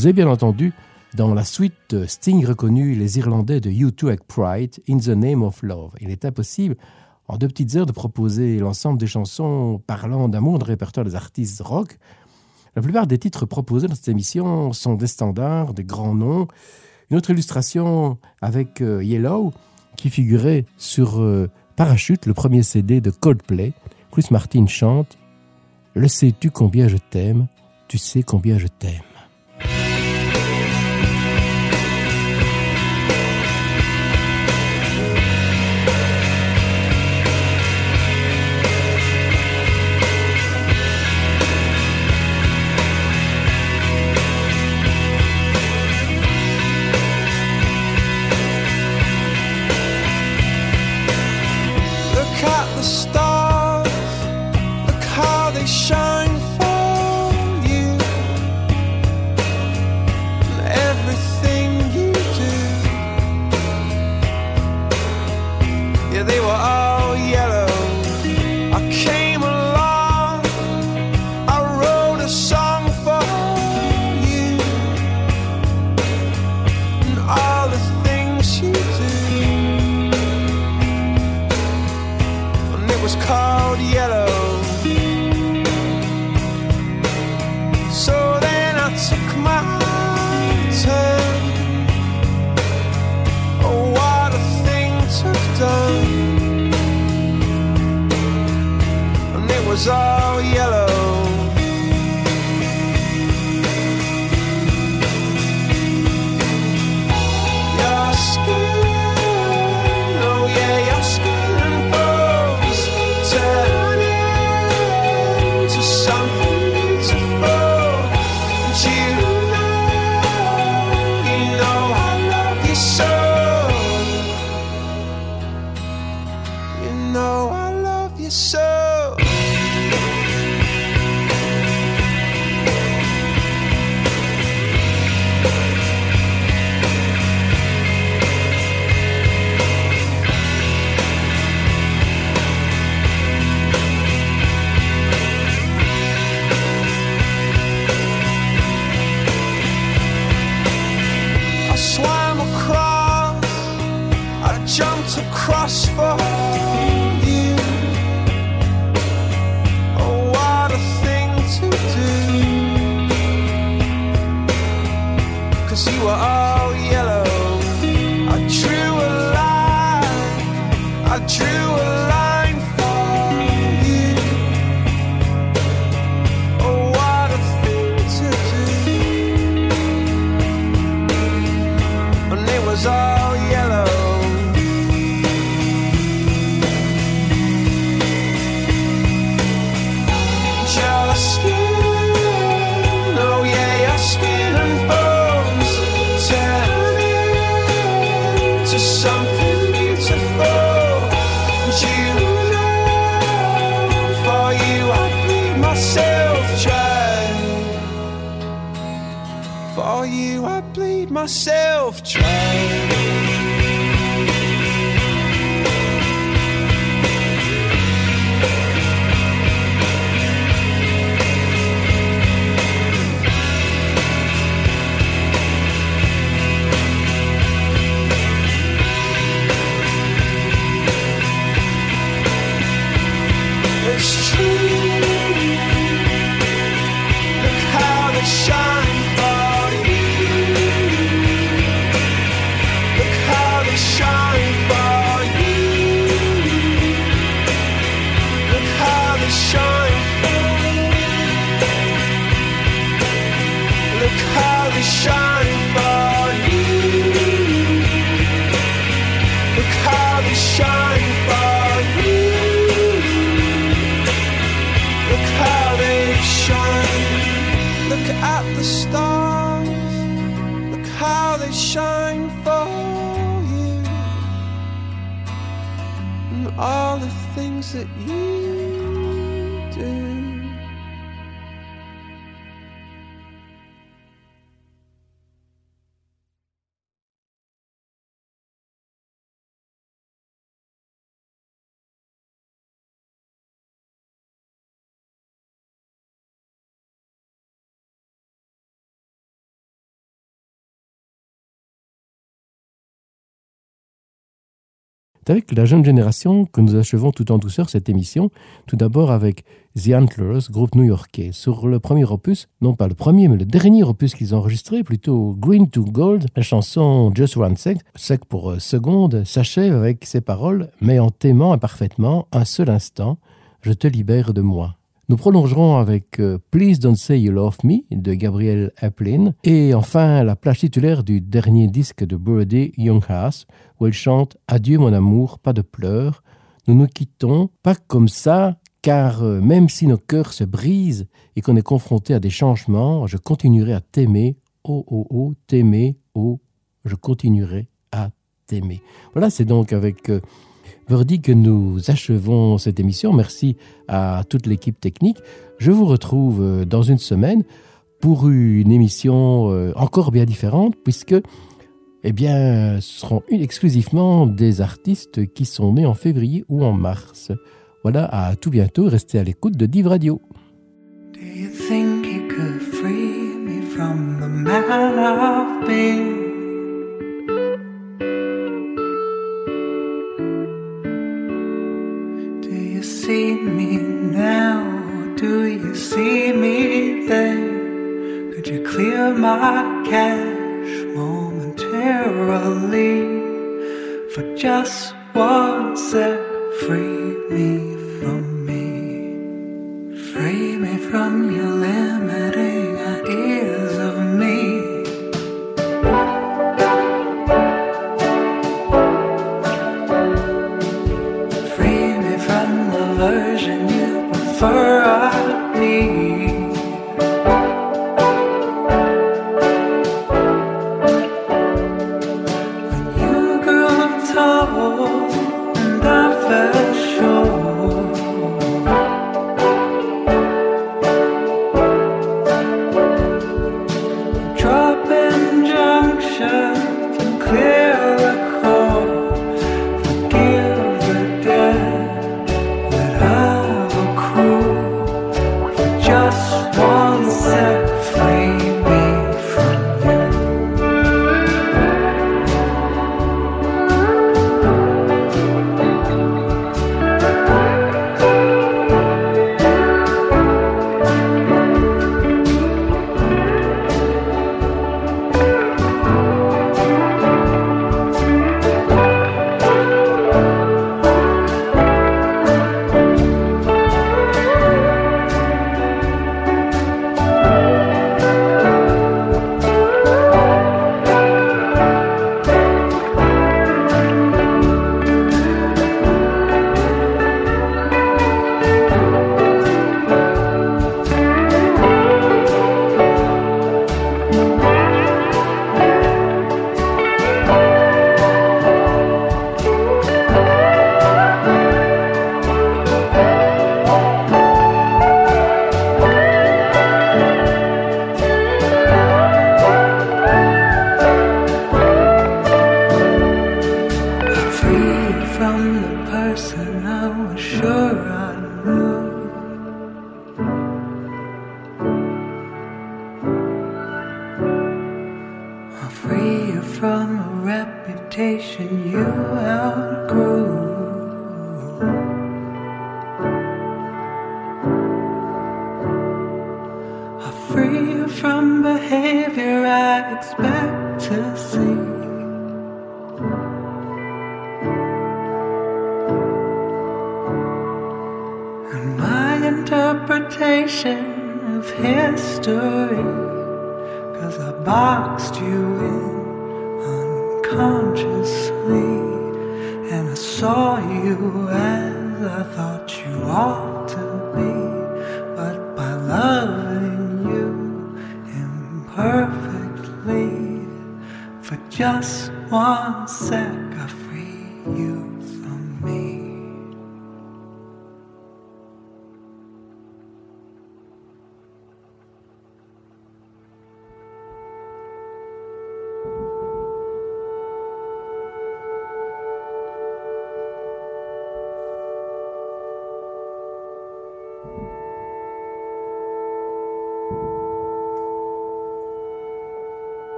Vous avez bien entendu, dans la suite, Sting reconnut les Irlandais de U2 avec Pride, In the Name of Love. Il est impossible, en deux petites heures, de proposer l'ensemble des chansons parlant d'amour de répertoire des artistes rock. La plupart des titres proposés dans cette émission sont des standards, des grands noms. Une autre illustration avec euh, Yellow, qui figurait sur euh, Parachute, le premier CD de Coldplay. Chris Martin chante Le sais-tu combien je t'aime? Tu sais combien je t'aime. was all myself. Avec la jeune génération que nous achevons tout en douceur cette émission, tout d'abord avec The Antlers, groupe new-yorkais. Sur le premier opus, non pas le premier, mais le dernier opus qu'ils ont enregistré, plutôt Green to Gold, la chanson Just One Sec, sec pour euh, seconde, s'achève avec ces paroles, mais en t'aimant imparfaitement, un seul instant, je te libère de moi. Nous prolongerons avec euh, Please Don't Say You Love Me de Gabriel Aplin et enfin la plage titulaire du dernier disque de Birdie Younghouse où elle chante Adieu mon amour, pas de pleurs. Nous nous quittons, pas comme ça, car euh, même si nos cœurs se brisent et qu'on est confronté à des changements, je continuerai à t'aimer, oh oh oh, t'aimer, oh, je continuerai à t'aimer. Voilà, c'est donc avec euh, Verdi que nous achevons cette émission. Merci à toute l'équipe technique. Je vous retrouve euh, dans une semaine pour une émission euh, encore bien différente puisque eh bien, ce seront exclusivement des artistes qui sont nés en février ou en mars. Voilà, à tout bientôt. Restez à l'écoute de Div Radio. Do you think you could free me from the man? See me now? Do you see me then? Could you clear my cache momentarily? For just one sec, free me from me. Free me from your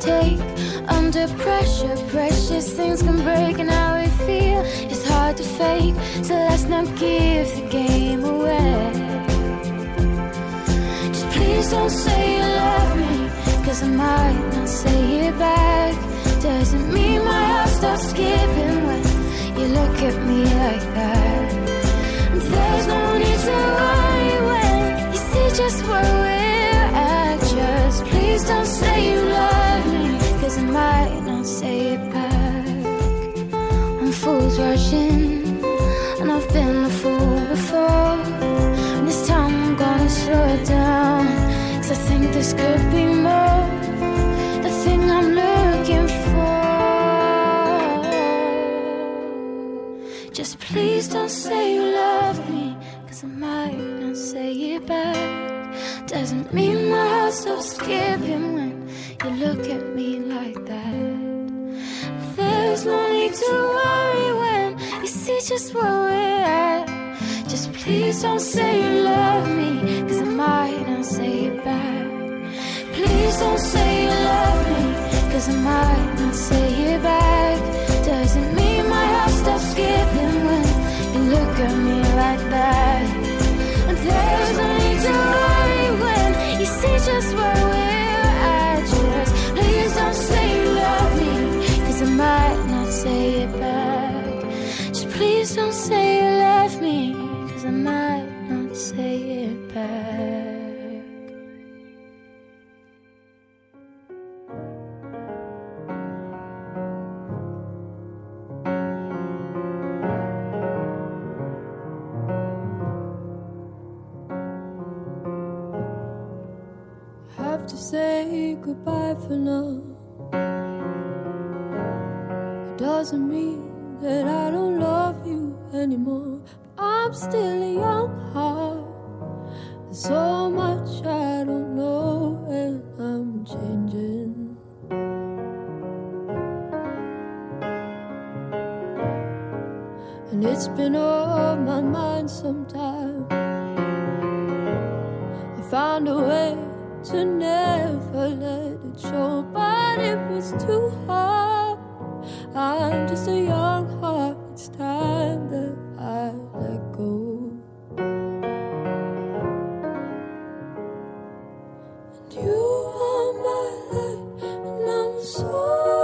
take. Under pressure, precious things can break, and how we feel is hard to fake. So let's not give the game away. Just please don't say you love me, cause I might not say it back. Doesn't mean my heart stops skipping when you look at me like that. And there's no need to worry when you see just where we're at. Just please don't say you love me, say it back. I'm fools rushing, and I've been a fool before. And this time I'm gonna slow it down, cause I think this could be more. The thing I'm looking for. Just please don't say you love me, cause I might not say it back. Doesn't mean my heart stops skipping when you look at me like that. There's no need to worry when you see just where we're at. Just please don't say you love me, cause I might not say it back. Please don't say you love me, cause I might not say it back. Doesn't mean my heart stops skipping when you look at me like that. And there's no need to worry when you see just where we're at. I might not say it back. have to say goodbye for now. It doesn't mean that I don't love you anymore. I'm still a young heart. There's so much I don't know, and I'm changing. And it's been on my mind sometime. I found a way to never let it show, but it was too hard. I'm just a young heart, it's time that I let go. And you are my light, and I'm so